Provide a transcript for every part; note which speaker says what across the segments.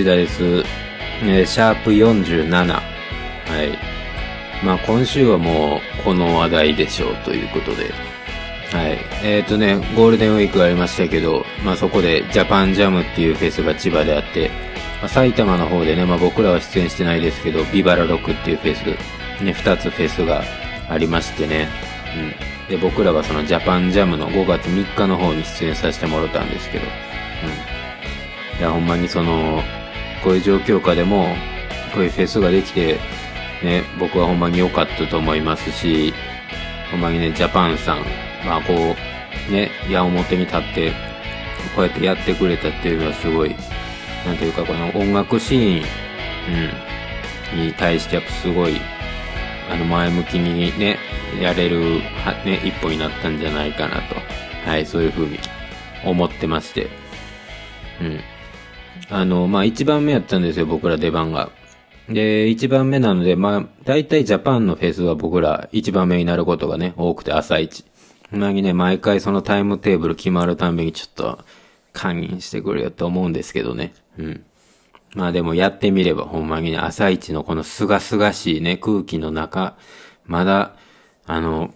Speaker 1: はい、西田です。えーシャープ47。はい。まあ今週はもうこの話題でしょうということで。はい。えっ、とね、ゴールデンウィークありましたけど、まあそこでジャパンジャムっていうフェスが千葉であって、まあ、埼玉の方でね、まあ僕らは出演してないですけど、ビバラロックっていうフェス、ね、二つフェスがありましてね。うん。で、僕らはそのジャパンジャムの5月3日の方に出演させてもらったんですけど、うん。いや、ほんまにその、こういう状況下でも、こういうフェスができて、ね、僕はほんまに良かったと思いますし、ほんまにね、ジャパンさん、まあこう、ね、矢面に立って、こうやってやってくれたっていうのはすごい、なんていうかこの音楽シーン、うん、に対してやっぱすごい、あの前向きにね、やれる、はね、一歩になったんじゃないかなと、はい、そういう風に思ってまして、うん。あの、まあ、一番目やったんですよ、僕ら出番が。で、一番目なので、まあ、大体ジャパンのフェスは僕ら一番目になることがね、多くて朝一。ほんまにね、毎回そのタイムテーブル決まるたんびにちょっと、堪忍してくれよと思うんですけどね。うん。まあでもやってみればほんまにね、朝一のこのすがすがしいね、空気の中、まだ、あの、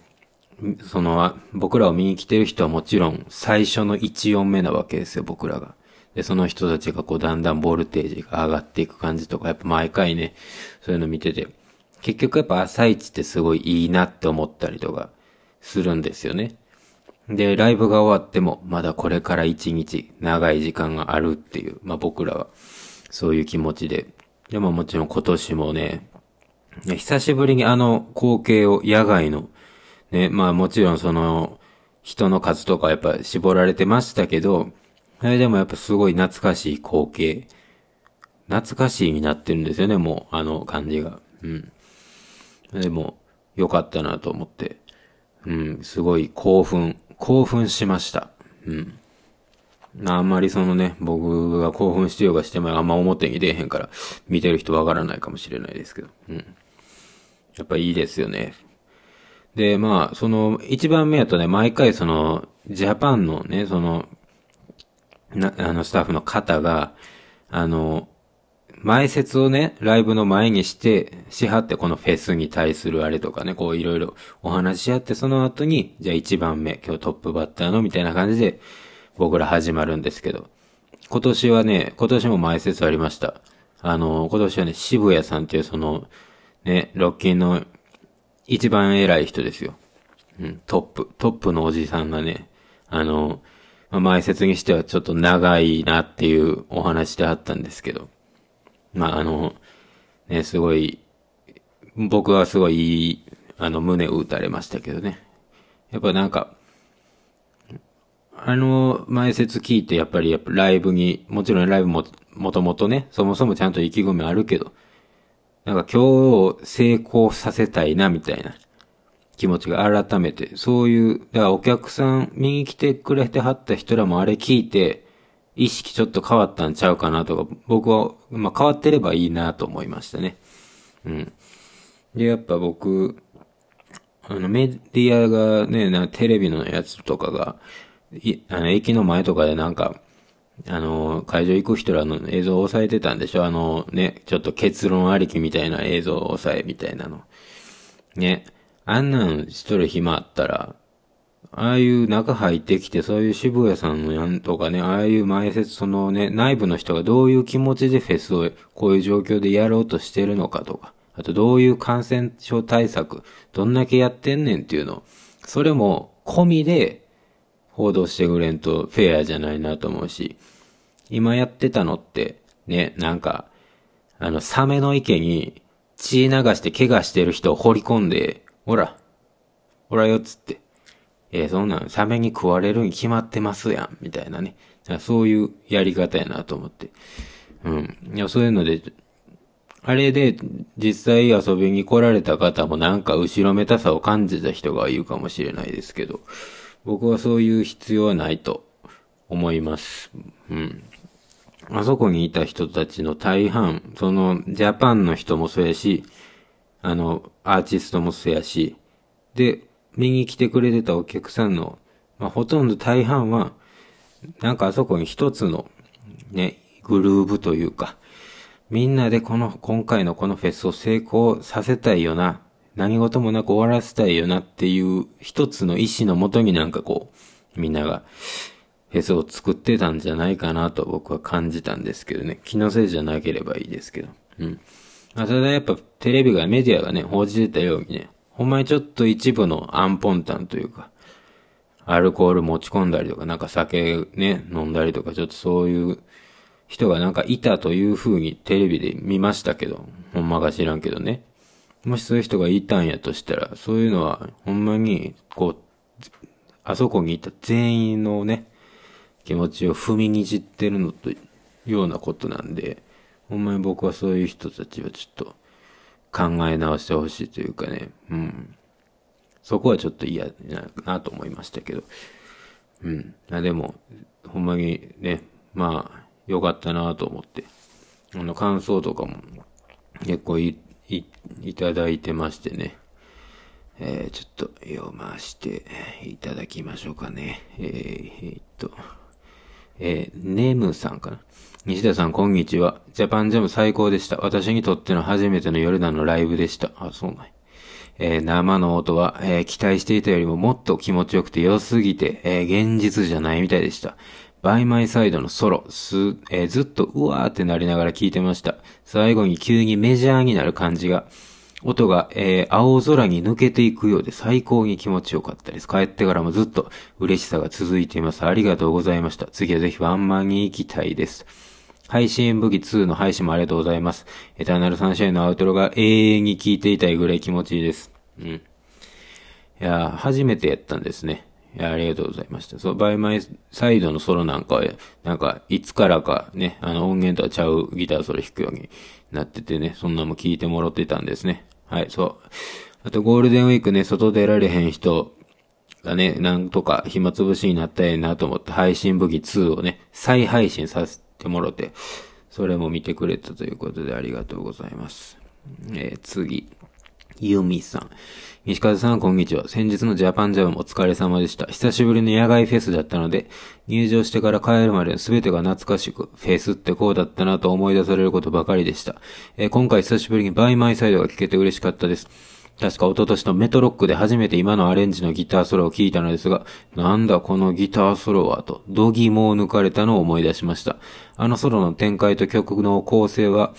Speaker 1: その、僕らを見に来てる人はもちろん最初の1音目なわけですよ、僕らが。で、その人たちがこうだんだんボルテージが上がっていく感じとか、やっぱ毎回ね、そういうの見てて、結局やっぱ朝一ってすごいいいなって思ったりとかするんですよね。で、ライブが終わっても、まだこれから一日、長い時間があるっていう、まあ僕らは、そういう気持ちで。でももちろん今年もね、ね久しぶりにあの光景を野外の、ね、まあもちろんその、人の数とかやっぱ絞られてましたけど、あれでもやっぱすごい懐かしい光景。懐かしいになってるんですよね、もう、あの感じが。うん。でも、良かったなと思って。うん、すごい興奮、興奮しました。うん。あんまりそのね、僕が興奮してようがしてもあんま表に出えへんから、見てる人わからないかもしれないですけど。うん。やっぱいいですよね。で、まあ、その、一番目やとね、毎回その、ジャパンのね、その、な、あの、スタッフの方が、あの、前説をね、ライブの前にして、しはってこのフェスに対するあれとかね、こういろいろお話し合って、その後に、じゃあ一番目、今日トップバッターのみたいな感じで、僕ら始まるんですけど、今年はね、今年も前説ありました。あの、今年はね、渋谷さんっていうその、ね、ロッキンの一番偉い人ですよ。うん、トップ、トップのおじさんがね、あの、まあ、前説にしてはちょっと長いなっていうお話であったんですけど、まあ、あの、ね、すごい、僕はすごいいい、あの、胸を打たれましたけどね。やっぱなんか、あの、前説聞いて、やっぱり、やっぱライブに、もちろんライブも、もともとね、そもそもちゃんと意気込みあるけど、なんか今日を成功させたいな、みたいな気持ちが改めて、そういう、だからお客さん、見に来てくれてはった人らもあれ聞いて、意識ちょっと変わったんちゃうかなとか、僕は、まあ変わってればいいなと思いましたね。うん。で、やっぱ僕、あの、メディアがね、なテレビのやつとかが、いあの、駅の前とかでなんか、あの、会場行く人らの映像を押さえてたんでしょ？あの、ね、ちょっと結論ありきみたいな映像を押さえみたいなの。ね。あんなんしとる暇あったら、ああいう中入ってきて、そういう渋谷さんのやんとかね、ああいう前説、そのね、内部の人がどういう気持ちでフェスをこういう状況でやろうとしてるのかとか、あとどういう感染症対策、どんだけやってんねんっていうの、それも込みで報道してくれんとフェアじゃないなと思うし、今やってたのって、ね、なんか、あの、サメの池に血流して怪我してる人を掘り込んで、ほら、ほらよっつって、えーそんなん、サメに食われるに決まってますやん、みたいなね。そういうやり方やなと思って。うん。いや、そういうので、あれで、実際遊びに来られた方もなんか後ろめたさを感じた人がいるかもしれないですけど、僕はそういう必要はないと思います。うん。あそこにいた人たちの大半、その、ジャパンの人もそうやし、あの、アーティストもそうやし、で、見に来てくれてたお客さんの、まあ、ほとんど大半は、なんかあそこに一つの、ね、グルーブというか、みんなでこの、今回のこのフェスを成功させたいよな。何事もなく終わらせたいよなっていう一つの意志のもとになんかこう、みんながフェスを作ってたんじゃないかなと僕は感じたんですけどね。気のせいじゃなければいいですけど。うん。まあ、ただやっぱテレビが、メディアがね、報じてたようにね、ほんまにちょっと一部のアンポンタンというか、アルコール持ち込んだりとか、なんか酒ね、飲んだりとか、ちょっとそういう人がなんかいたという風にテレビで見ましたけど、ほんまか知らんけどね。もしそういう人がいたんやとしたら、そういうのはほんまに、こう、あそこにいた全員のね、気持ちを踏みにじってるのと、ようなことなんで、ほんまに僕はそういう人たちはちょっと考え直してほしいというかね、うん。そこはちょっと嫌なと思いましたけど。うん。あでも、ほんまにね、まあ、よかったなと思って。あの、感想とかも結構い、い、いただいてましてね。えー、ちょっと読ましていただきましょうかね。えー、えー、っと、えー、ネムさんかな。西田さん、こんにちは。ジャパンジャム最高でした。私にとっての初めてのヨルダンのライブでした。あ、そうなんえー、生の音は、えー、期待していたよりももっと気持ちよくて良すぎて、えー、現実じゃないみたいでした。バイマイサイドのソロ、す、え、ずっとうわーってなりながら聞いてました。最後に急にメジャーになる感じが、音が、えー、青空に抜けていくようで最高に気持ちよかったです。帰ってからもずっと嬉しさが続いています。ありがとうございました。次はぜひワンマンに行きたいです。配信武器2の配信もありがとうございます。エターナルサンシャインのアウトロが永遠に聞いていたいぐらい気持ちいいです。うん。いや初めてやったんですね。いや、ありがとうございました。そう、バイマイサイドのソロなんかは、なんか、いつからかね、あの音源とはちゃうギターソロ弾くようになっててね、そんなも聞いてもらってたんですね。はい、そう。あと、ゴールデンウィークね、外出られへん人がね、なんとか暇つぶしになったらええなと思って、配信武器2をね、再配信させてもろて、それも見てくれたということでありがとうございます。えー、次。ユミさん。西風さん、こんにちは。先日のジャパンジャムもお疲れ様でした。久しぶりの野外フェスだったので、入場してから帰るまでの全てが懐かしく、フェスってこうだったなと思い出されることばかりでした。えー、今回久しぶりにバイマイサイドが聴けて嬉しかったです。確か一昨年のメトロックで初めて今のアレンジのギターソロを聴いたのですが、なんだこのギターソロはと、度肝を抜かれたのを思い出しました。あのソロの展開と曲の構成は、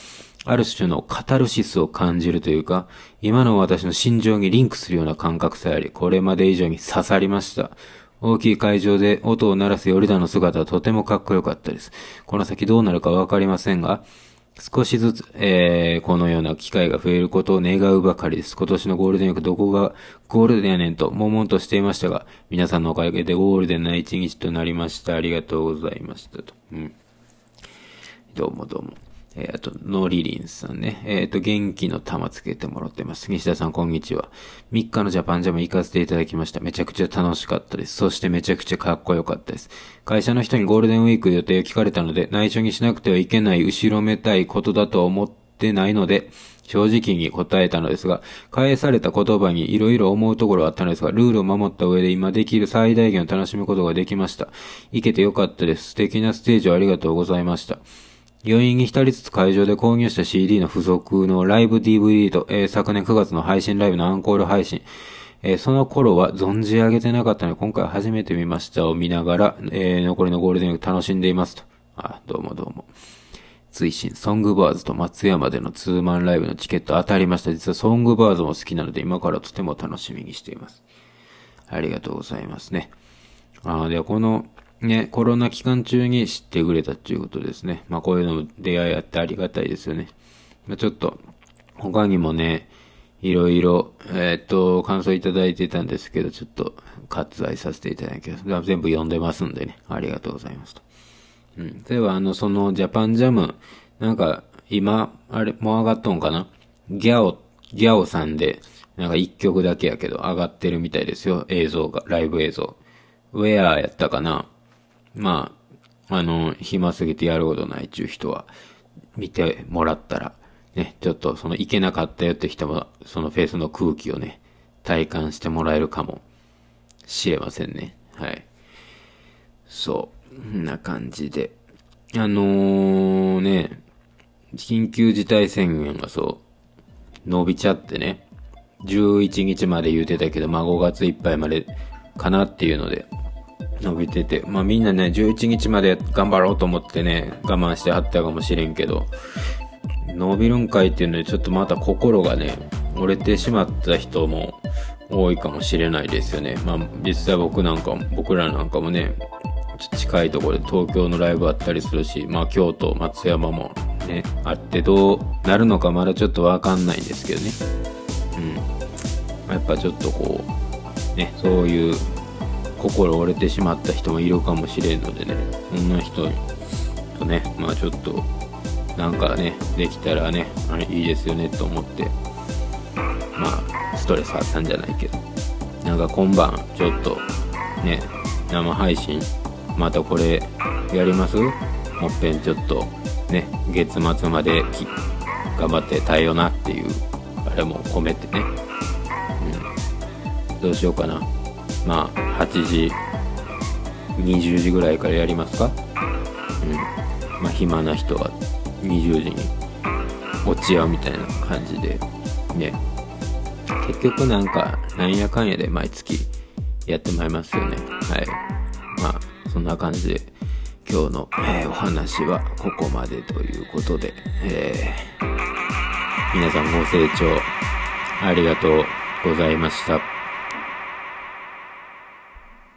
Speaker 1: ある種のカタルシスを感じるというか、今の私の心情にリンクするような感覚さえあり、これまで以上に刺さりました。大きい会場で音を鳴らすヨルダの姿はとてもかっこよかったです。この先どうなるかわかりませんが、少しずつ、えー、このような機会が増えることを願うばかりです。今年のゴールデンウィークどこがゴールデンやねんと、悶々としていましたが、皆さんのおかげでゴールデンな一日となりました。ありがとうございましたと。うん。どうもどうも。えー、あと、のりりんさんね。えっ、ー、と、元気の玉つけてもらってます。西田さん、こんにちは。3日のジャパンジャム行かせていただきました。めちゃくちゃ楽しかったです。そしてめちゃくちゃかっこよかったです。会社の人にゴールデンウィーク予定を聞かれたので、内緒にしなくてはいけない後ろめたいことだと思ってないので、正直に答えたのですが、返された言葉に色々思うところはあったのですが、ルールを守った上で今できる最大限を楽しむことができました。行けてよかったです。素敵なステージをありがとうございました。余韻に浸りつつ会場で購入した CD の付属のライブ DVD と、えー、昨年9月の配信ライブのアンコール配信、えー、その頃は存じ上げてなかったので、今回初めて見ましたを見ながら、えー、残りのゴールデンウィーク楽しんでいますと。あ、どうもどうも。追伸、ソングバーズと松山でのツーマンライブのチケット当たりました。実はソングバーズも好きなので、今からとても楽しみにしています。ありがとうございますね。あでは、この、ね、コロナ期間中に知ってくれたっていうことですね。まあこういうの出会いあってありがたいですよね。まあ、ちょっと、他にもね、いろいろ、えー、っと、感想いただいてたんですけど、ちょっと割愛させていただきます。全部読んでますんでね、ありがとうございますと。うん。では、あの、そのジャパンジャム、なんか、今、あれ、もう上がっとんかな？ギャオ、ギャオさんで、なんか一曲だけやけど、上がってるみたいですよ、映像が、ライブ映像。ウェアやったかな？まあ、あの、暇すぎてやることないっていう人は、見てもらったら、ね、ちょっとその行けなかったよって人も、そのフェイスの空気をね、体感してもらえるかもしれませんね。はい。そう。んな感じで。あのー、ね、緊急事態宣言がそう、伸びちゃってね、11日まで言うてたけど、まあ5月いっぱいまでかなっていうので、伸びてて、まあみんなね、11日まで頑張ろうと思ってね、我慢してはったかもしれんけど、伸びるんかいっていうので、ちょっとまた心がね、折れてしまった人も多いかもしれないですよね。まあ実際僕なんかも、僕らなんかもね、近いところで東京のライブあったりするし、まあ京都、松山もね、あってどうなるのかまだちょっとわかんないんですけどね。うん。やっぱちょっとこう、ね、そういう心折れてしまった人もいるかもしれんのでね、そんな人とね、まあちょっと、なんかね、できたらね、あれいいですよねと思って、まあ、ストレス発散じゃないけど、なんか今晩、ちょっと、ね、生配信またこれやります？もっぺんちょっとね月末まで頑張って耐えようなっていうあれも込めてね、うん、どうしようかな。まあ8時20時ぐらいからやりますか？うん。まあ暇な人は20時に落ち合うみたいな感じでね。結局なんかなんやかんやで毎月やってまいりますよね。はい。まあそんな感じで今日の、えー、お話はここまでということで、えー、皆さんご清聴ありがとうございました。